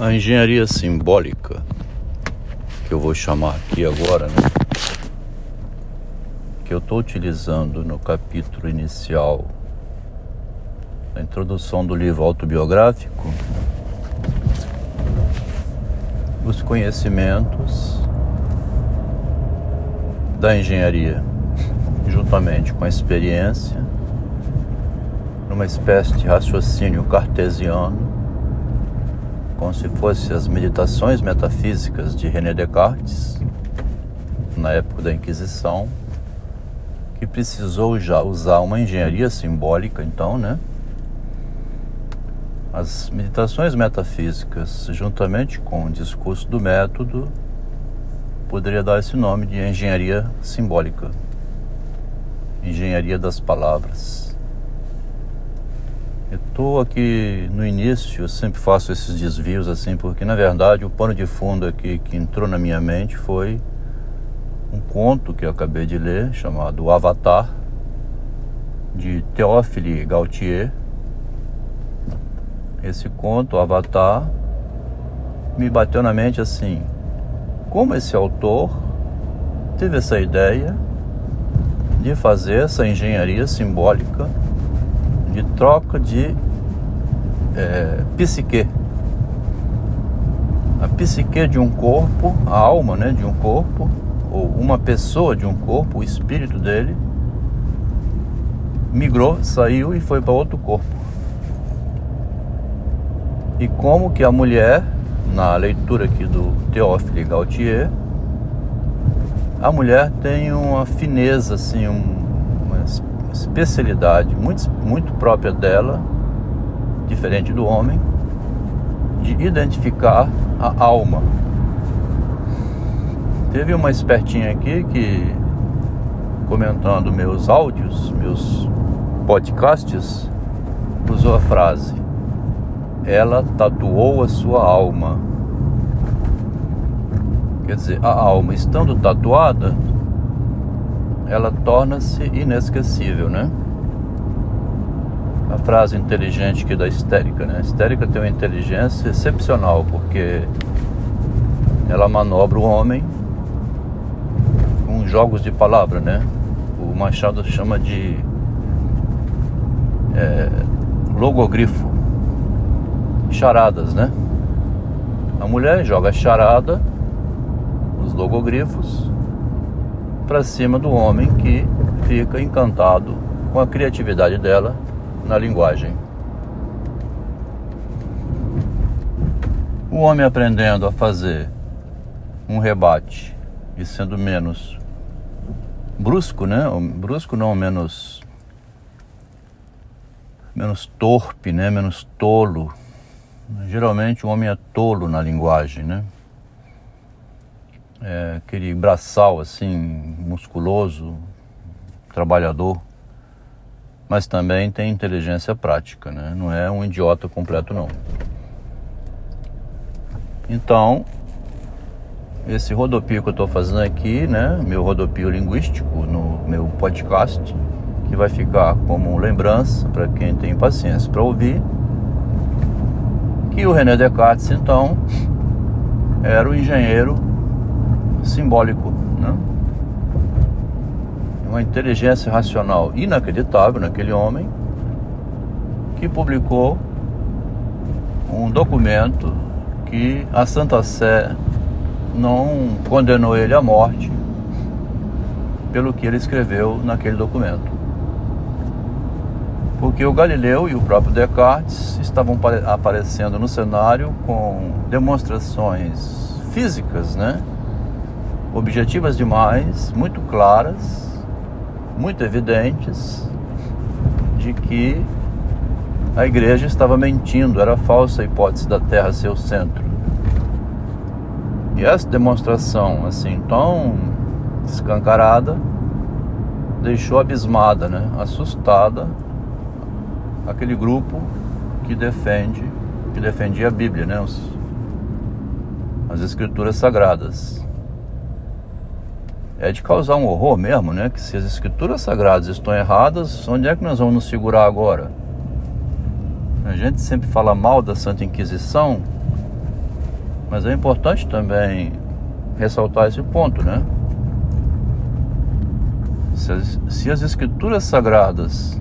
A engenharia simbólica, que eu vou chamar aqui agora, né? que eu estou utilizando no capítulo inicial da introdução do livro autobiográfico, os conhecimentos da engenharia, juntamente com a experiência, numa espécie de raciocínio cartesiano como se fossem as meditações metafísicas de René Descartes, na época da Inquisição, que precisou já usar uma engenharia simbólica, então, né? As meditações metafísicas, juntamente com o discurso do método, poderia dar esse nome de engenharia simbólica, engenharia das palavras. Eu estou aqui no início, eu sempre faço esses desvios assim, porque na verdade o pano de fundo aqui que entrou na minha mente foi um conto que eu acabei de ler, chamado Avatar, de Théophile Gautier. Esse conto, Avatar, me bateu na mente assim: como esse autor teve essa ideia de fazer essa engenharia simbólica de troca de é, psique. A psique de um corpo, a alma né, de um corpo, ou uma pessoa de um corpo, o espírito dele, migrou, saiu e foi para outro corpo. E como que a mulher, na leitura aqui do Théophile Gautier, a mulher tem uma fineza, assim, um, especialidade muito, muito própria dela, diferente do homem, de identificar a alma. Teve uma espertinha aqui que, comentando meus áudios, meus podcasts, usou a frase: Ela tatuou a sua alma. Quer dizer, a alma estando tatuada, ela torna-se inesquecível, né? A frase inteligente aqui da histérica, né? A histérica tem uma inteligência excepcional porque ela manobra o homem com jogos de palavra, né? O Machado chama de é, logogrifo, charadas, né? A mulher joga charada, os logogrifos, para cima do homem que fica encantado com a criatividade dela na linguagem. O homem aprendendo a fazer um rebate e sendo menos brusco, né? Brusco não, menos menos torpe, né? Menos tolo. Geralmente o homem é tolo na linguagem, né? É, aquele braçal assim, musculoso, trabalhador, mas também tem inteligência prática, né? Não é um idiota completo não. Então, esse rodopio que eu estou fazendo aqui, né? Meu rodopio linguístico no meu podcast, que vai ficar como lembrança para quem tem paciência para ouvir, que o René Descartes, então, era o engenheiro simbólico, né? Uma inteligência racional inacreditável naquele homem que publicou um documento que a Santa Sé não condenou ele à morte pelo que ele escreveu naquele documento. Porque o Galileu e o próprio Descartes estavam aparecendo no cenário com demonstrações físicas, né? Objetivas demais, muito claras, muito evidentes, de que a igreja estava mentindo, era falsa a hipótese da Terra ser o centro. E essa demonstração, assim, tão escancarada, deixou abismada, né? assustada, aquele grupo que defende, que defendia a Bíblia, né? As escrituras sagradas é de causar um horror mesmo, né? Que se as escrituras sagradas estão erradas, onde é que nós vamos nos segurar agora? A gente sempre fala mal da Santa Inquisição, Mas é importante também ressaltar esse ponto, né? Se as, se as escrituras sagradas,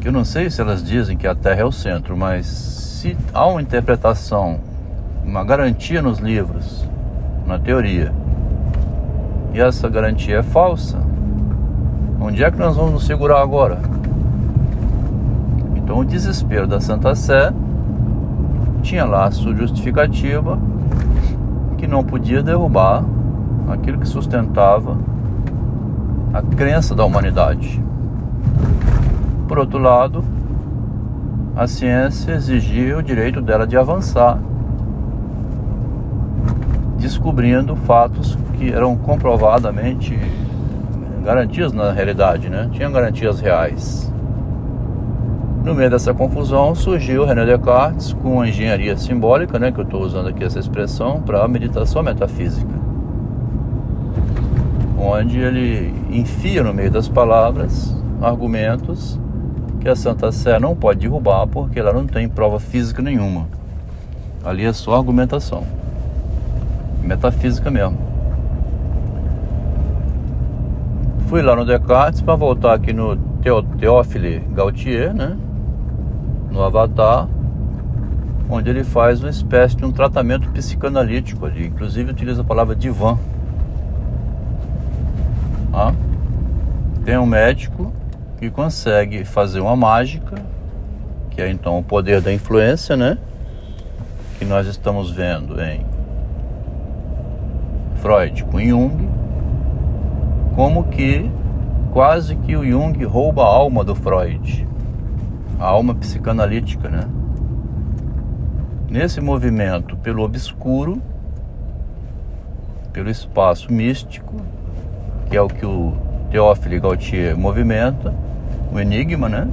que eu não sei se elas dizem que a Terra é o centro, mas se há uma interpretação, uma garantia nos livros, na teoria, e essa garantia é falsa, onde é que nós vamos nos segurar agora? Então o desespero da Santa Sé tinha lá a sua justificativa que não podia derrubar aquilo que sustentava a crença da humanidade. Por outro lado, a ciência exigia o direito dela de avançar, descobrindo fatos que eram comprovadamente garantias na realidade, né? Tinham garantias reais. No meio dessa confusão surgiu René Descartes com a engenharia simbólica, né, que eu estou usando aqui essa expressão, para a meditação metafísica, onde ele enfia no meio das palavras argumentos que a Santa Sé não pode derrubar porque ela não tem prova física nenhuma. Ali é só argumentação, metafísica mesmo. Fui lá no Descartes para voltar aqui no Teófile Gautier, né? no Avatar, onde ele faz uma espécie de um tratamento psicanalítico ali, inclusive utiliza a palavra divã. Ah? Tem um médico que consegue fazer uma mágica, que é então o poder da influência, né? Que nós estamos vendo em Freud com Jung, como que quase que o Jung rouba a alma do Freud a alma psicanalítica, né? Nesse movimento pelo obscuro, pelo espaço místico, que é o que o Teófilo Gautier movimenta, o enigma, né?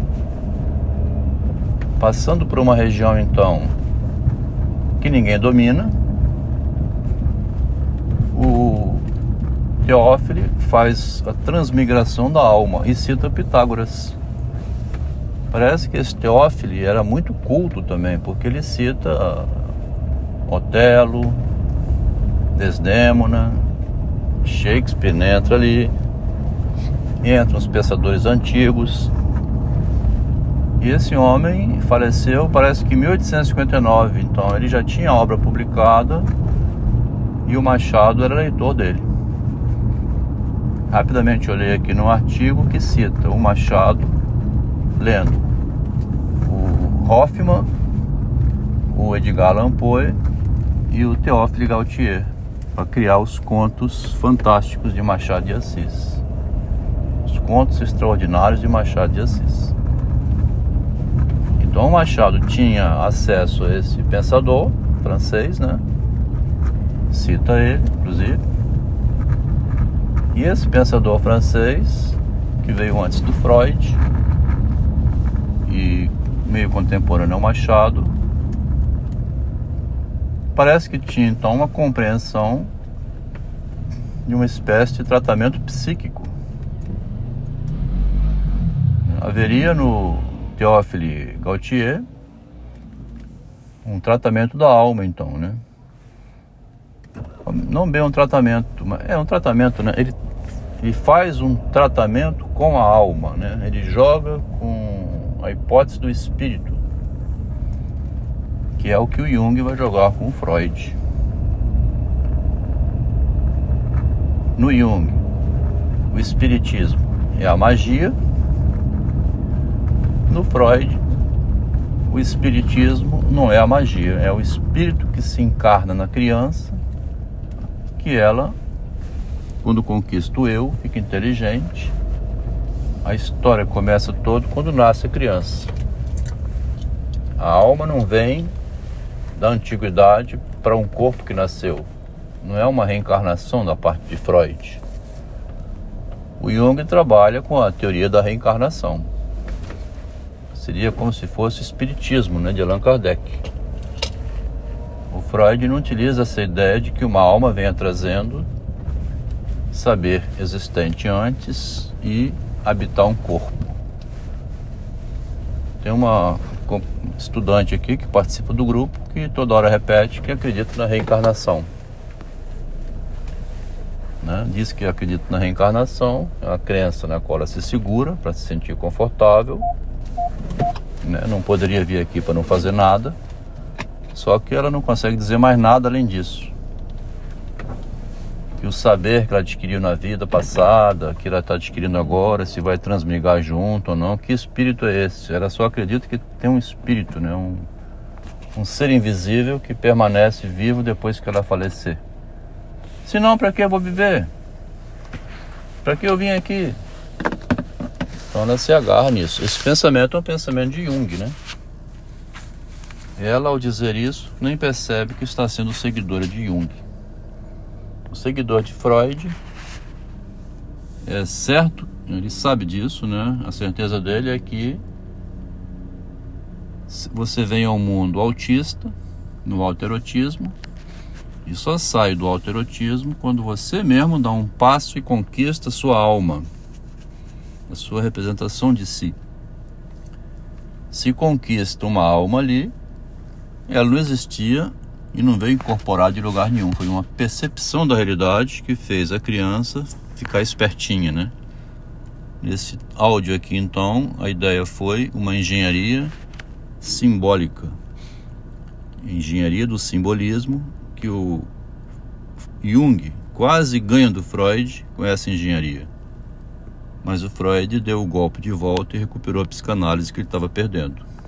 Passando por uma região então que ninguém domina, o Teófilo faz a transmigração da alma e cita Pitágoras. Parece que esse Teófilo era muito culto também, porque ele cita Otelo, Desdémona, Shakespeare entra ali, entra os pensadores antigos. E esse homem faleceu, parece que em 1859, então ele já tinha obra publicada e o Machado era leitor dele. Rapidamente olhei aqui no artigo que cita o Machado lendo o Hoffman, o Edgar Allan Poe e o Théophile Gautier para criar os contos fantásticos de Machado de Assis. Os contos extraordinários de Machado de Assis. Então Machado tinha acesso a esse pensador francês, né? Cita ele, inclusive. E esse pensador francês, que veio antes do Freud, e meio contemporâneo ao Machado, parece que tinha então uma compreensão de uma espécie de tratamento psíquico. Haveria no Théophile Gautier um tratamento da alma, então, né? Não bem um tratamento, mas é um tratamento, né? Ele, ele faz um tratamento com a alma, né? Ele joga com a hipótese do espírito, que é o que o Jung vai jogar com o Freud. No Jung, o espiritismo é a magia. No Freud, o espiritismo não é a magia, é o espírito que se encarna na criança, que ela, quando conquista o eu, fica inteligente a história começa todo quando nasce a criança. A alma não vem da antiguidade para um corpo que nasceu. Não é uma reencarnação da parte de Freud. O Jung trabalha com a teoria da reencarnação. Seria como se fosse espiritismo né, de Allan Kardec. O Freud não utiliza essa ideia de que uma alma venha trazendo saber existente antes e habitar um corpo. Tem uma estudante aqui que participa do grupo que toda hora repete que acredita na reencarnação. Né? Diz que acredita na reencarnação, é uma crença na qual ela se segura para se sentir confortável. Né? Não poderia vir aqui para não fazer nada. Só que ela não consegue dizer mais nada além disso que o saber que ela adquiriu na vida passada, que ela está adquirindo agora, se vai transmigar junto ou não, que espírito é esse? Ela só acredita que tem um espírito, né? um, um ser invisível que permanece vivo depois que ela falecer. Se não, para que eu vou viver? Para que eu vim aqui? Então ela se agarra nisso. Esse pensamento é um pensamento de Jung, né? Ela, ao dizer isso, nem percebe que está sendo seguidora de Jung o seguidor de Freud é certo, ele sabe disso, né? A certeza dele é que você vem ao mundo autista, no alterotismo, e só sai do alterotismo quando você mesmo dá um passo e conquista sua alma, a sua representação de si. Se conquista uma alma ali, ela não existia e não veio incorporar de lugar nenhum. Foi uma percepção da realidade que fez a criança ficar espertinha, né? Nesse áudio aqui, então, a ideia foi uma engenharia simbólica. Engenharia do simbolismo que o Jung quase ganha do Freud com essa engenharia. Mas o Freud deu o golpe de volta e recuperou a psicanálise que ele estava perdendo.